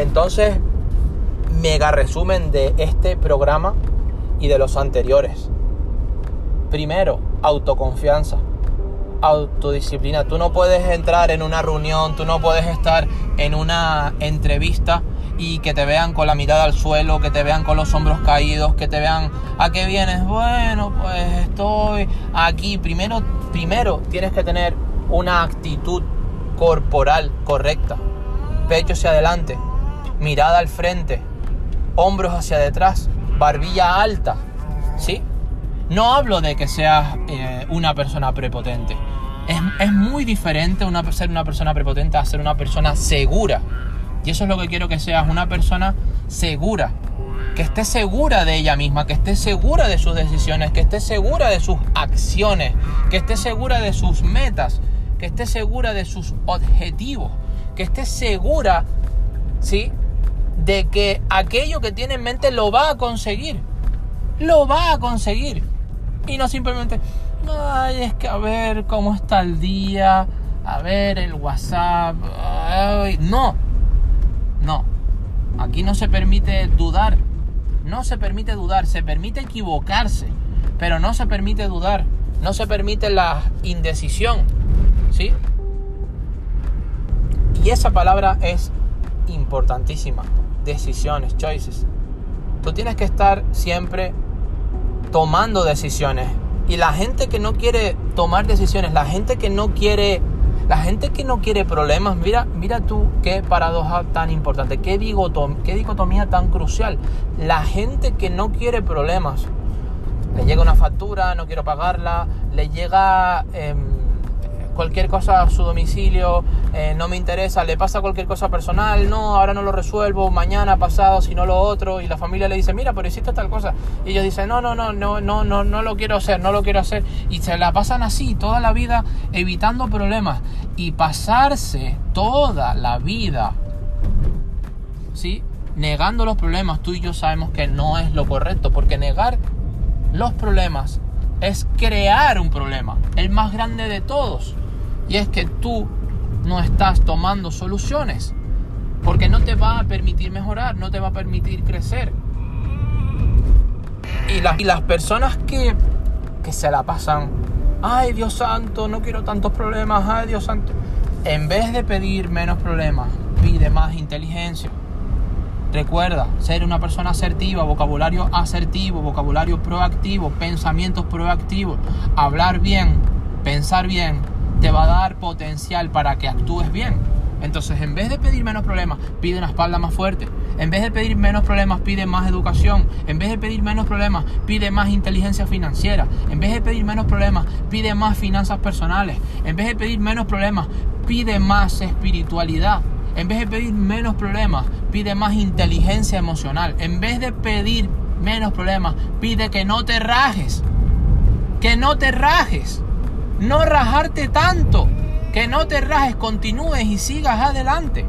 Entonces, mega resumen de este programa y de los anteriores. Primero, autoconfianza, autodisciplina. Tú no puedes entrar en una reunión, tú no puedes estar en una entrevista y que te vean con la mirada al suelo, que te vean con los hombros caídos, que te vean a qué vienes. Bueno, pues estoy aquí. Primero, primero tienes que tener una actitud corporal correcta. Pecho hacia adelante, mirada al frente, hombros hacia detrás, barbilla alta. ¿Sí? No hablo de que seas eh, una persona prepotente. Es, muy diferente ser una persona prepotente a ser una persona segura. Y eso es lo que quiero que seas, una persona segura. Que esté segura de ella misma, que esté segura de sus decisiones, que esté segura de sus acciones, que esté segura de sus metas, que esté segura de sus objetivos, que esté segura, ¿sí? De que aquello que tiene en mente lo va a conseguir. Lo va a conseguir. Y no simplemente, ay, es que a ver cómo está el día, a ver el WhatsApp. no, no. Aquí no se permite dudar. No se permite dudar, se permite equivocarse, pero no se permite dudar. No se permite la indecisión. ¿Sí? Y esa palabra es importantísima. Decisiones, choices. Tú tienes que estar siempre tomando decisiones. Y la gente que no quiere tomar decisiones, la gente que no quiere, la gente que no quiere problemas, mira, mira tú qué paradoja tan importante, qué, qué dicotomía tan crucial. La gente que no quiere problemas, le llega una factura, no quiero pagarla, le llega... Em, cualquier cosa a su domicilio, eh, no me interesa, le pasa cualquier cosa personal, no, ahora no lo resuelvo, mañana, pasado, si no lo otro, y la familia le dice, mira, pero hiciste tal cosa, y ellos dicen, no, no, no, no, no, no, no lo quiero hacer, no lo quiero hacer, y se la pasan así toda la vida evitando problemas, y pasarse toda la vida, ¿sí? Negando los problemas, tú y yo sabemos que no es lo correcto, porque negar los problemas es crear un problema, el más grande de todos. Y es que tú no estás tomando soluciones. Porque no te va a permitir mejorar, no te va a permitir crecer. Y, las, y las personas que, que se la pasan, ay Dios santo, no quiero tantos problemas, ay Dios santo. En vez de pedir menos problemas, pide más inteligencia. Recuerda, ser una persona asertiva, vocabulario asertivo, vocabulario proactivo, pensamientos proactivos, hablar bien, pensar bien, te va a dar potencial para que actúes bien. Entonces, en vez de pedir menos problemas, pide una espalda más fuerte. En vez de pedir menos problemas, pide más educación. En vez de pedir menos problemas, pide más inteligencia financiera. En vez de pedir menos problemas, pide más finanzas personales. En vez de pedir menos problemas, pide más espiritualidad. En vez de pedir menos problemas, pide más inteligencia emocional. En vez de pedir menos problemas, pide que no te rajes. Que no te rajes no rajarte tanto, que no te rajes, continúes y sigas adelante.